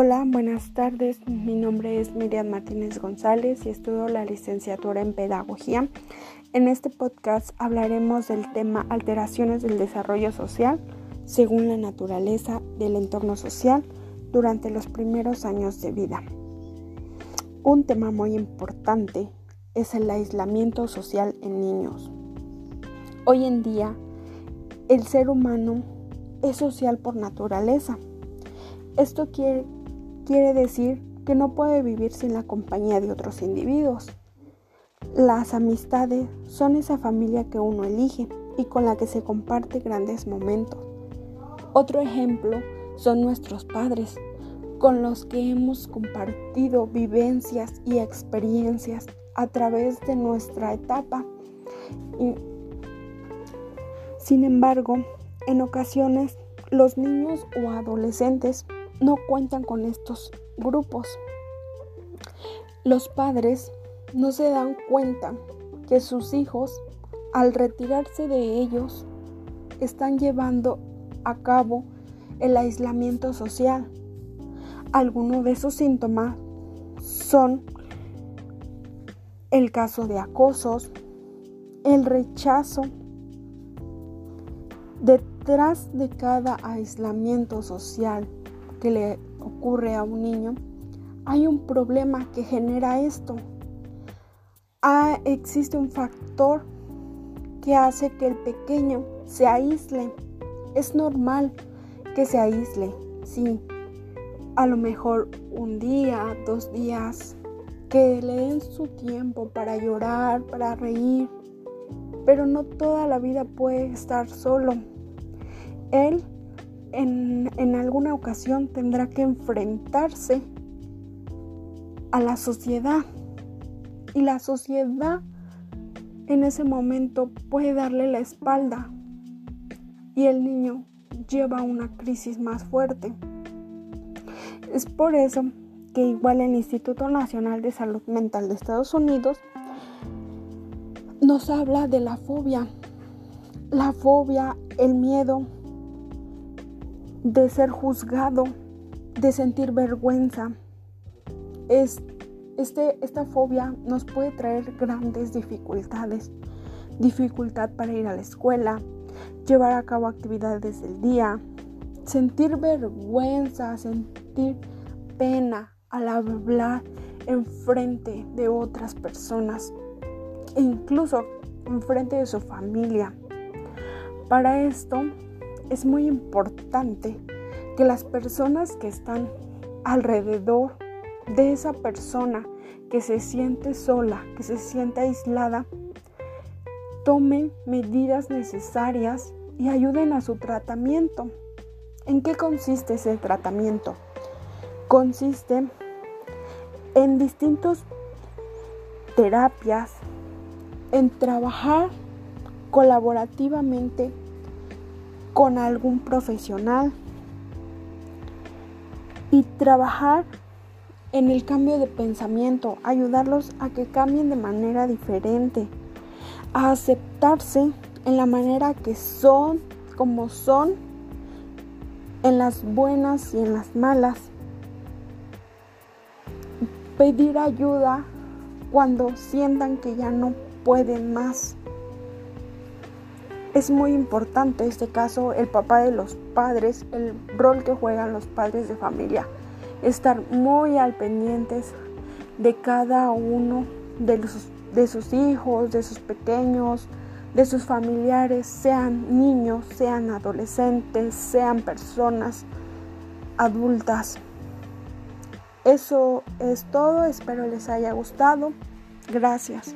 Hola, buenas tardes. Mi nombre es Miriam Martínez González y estudio la licenciatura en Pedagogía. En este podcast hablaremos del tema alteraciones del desarrollo social según la naturaleza del entorno social durante los primeros años de vida. Un tema muy importante es el aislamiento social en niños. Hoy en día, el ser humano es social por naturaleza. Esto quiere, quiere decir que no puede vivir sin la compañía de otros individuos. Las amistades son esa familia que uno elige y con la que se comparte grandes momentos. Otro ejemplo son nuestros padres, con los que hemos compartido vivencias y experiencias a través de nuestra etapa. sin embargo, en ocasiones los niños o adolescentes no cuentan con estos grupos. Los padres no se dan cuenta que sus hijos, al retirarse de ellos, están llevando a cabo el aislamiento social. Algunos de esos síntomas son el caso de acosos, el rechazo, Detrás de cada aislamiento social que le ocurre a un niño, hay un problema que genera esto. Ah, existe un factor que hace que el pequeño se aísle. Es normal que se aísle, sí. A lo mejor un día, dos días, que le den su tiempo para llorar, para reír, pero no toda la vida puede estar solo. Él en, alguna ocasión tendrá que enfrentarse a la sociedad y la sociedad en ese momento puede darle la espalda y el niño lleva una crisis más fuerte. Es por eso que igual el Instituto Nacional de Salud Mental de Estados Unidos nos habla de la fobia. La fobia, el miedo de ser juzgado, de sentir vergüenza. Es, este, esta fobia nos puede traer grandes dificultades. Dificultad para ir a la escuela, llevar a cabo actividades del día, sentir vergüenza, sentir pena al hablar en frente de otras personas incluso en frente de su familia. Para esto es muy importante que las personas que están alrededor de esa persona que se siente sola, que se siente aislada, tomen medidas necesarias y ayuden a su tratamiento. ¿En qué consiste ese tratamiento? Consiste en distintas terapias, en trabajar colaborativamente con algún profesional y trabajar en el cambio de pensamiento, ayudarlos a que cambien de manera diferente, a aceptarse en la manera que son, como son, en las buenas y en las malas. Pedir ayuda cuando sientan que ya no pueden más. Es muy importante este caso el papá de los padres, el rol que juegan los padres de familia. Estar muy al pendientes de cada uno de, de sus hijos, de sus pequeños, de sus familiares, sean niños, sean adolescentes, sean personas adultas. Eso es todo, espero les haya gustado. Gracias.